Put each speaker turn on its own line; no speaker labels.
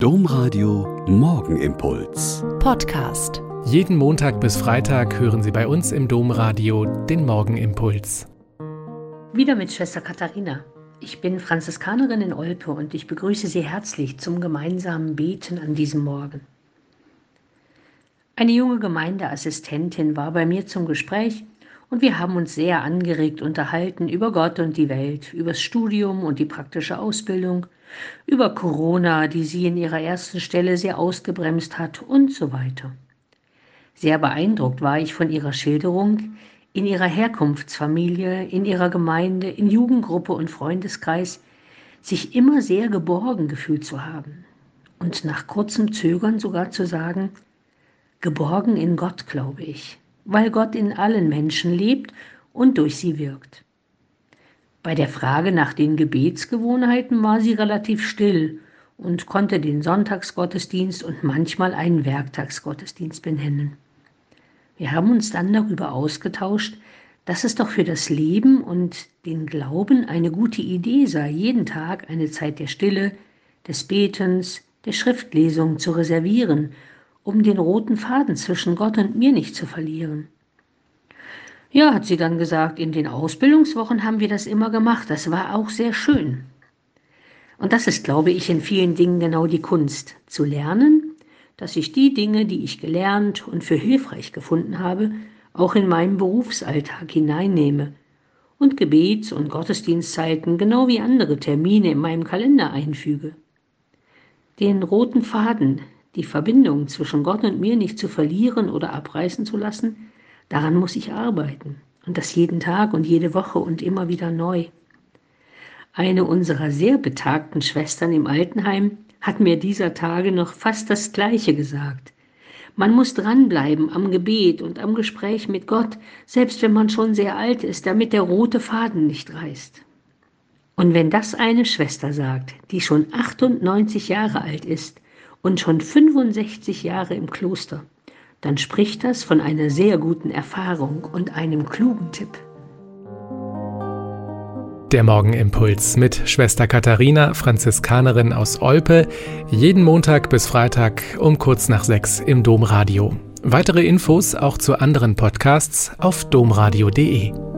Domradio Morgenimpuls.
Podcast.
Jeden Montag bis Freitag hören Sie bei uns im Domradio den Morgenimpuls.
Wieder mit Schwester Katharina. Ich bin Franziskanerin in Olpe und ich begrüße Sie herzlich zum gemeinsamen Beten an diesem Morgen. Eine junge Gemeindeassistentin war bei mir zum Gespräch und wir haben uns sehr angeregt unterhalten über Gott und die Welt, übers Studium und die praktische Ausbildung, über Corona, die sie in ihrer ersten Stelle sehr ausgebremst hat und so weiter. Sehr beeindruckt war ich von ihrer Schilderung, in ihrer Herkunftsfamilie, in ihrer Gemeinde, in Jugendgruppe und Freundeskreis sich immer sehr geborgen gefühlt zu haben und nach kurzem Zögern sogar zu sagen, geborgen in Gott, glaube ich weil Gott in allen Menschen lebt und durch sie wirkt. Bei der Frage nach den Gebetsgewohnheiten war sie relativ still und konnte den Sonntagsgottesdienst und manchmal einen Werktagsgottesdienst benennen. Wir haben uns dann darüber ausgetauscht, dass es doch für das Leben und den Glauben eine gute Idee sei, jeden Tag eine Zeit der Stille, des Betens, der Schriftlesung zu reservieren um den roten Faden zwischen Gott und mir nicht zu verlieren. Ja, hat sie dann gesagt, in den Ausbildungswochen haben wir das immer gemacht. Das war auch sehr schön. Und das ist, glaube ich, in vielen Dingen genau die Kunst, zu lernen, dass ich die Dinge, die ich gelernt und für hilfreich gefunden habe, auch in meinen Berufsalltag hineinnehme und Gebets- und Gottesdienstzeiten genau wie andere Termine in meinem Kalender einfüge. Den roten Faden, die Verbindung zwischen Gott und mir nicht zu verlieren oder abreißen zu lassen, daran muss ich arbeiten. Und das jeden Tag und jede Woche und immer wieder neu. Eine unserer sehr betagten Schwestern im Altenheim hat mir dieser Tage noch fast das Gleiche gesagt. Man muss dranbleiben am Gebet und am Gespräch mit Gott, selbst wenn man schon sehr alt ist, damit der rote Faden nicht reißt. Und wenn das eine Schwester sagt, die schon 98 Jahre alt ist und schon 65 Jahre im Kloster, dann spricht das von einer sehr guten Erfahrung und einem klugen Tipp.
Der Morgenimpuls mit Schwester Katharina, Franziskanerin aus Olpe, jeden Montag bis Freitag um kurz nach sechs im Domradio. Weitere Infos auch zu anderen Podcasts auf domradio.de.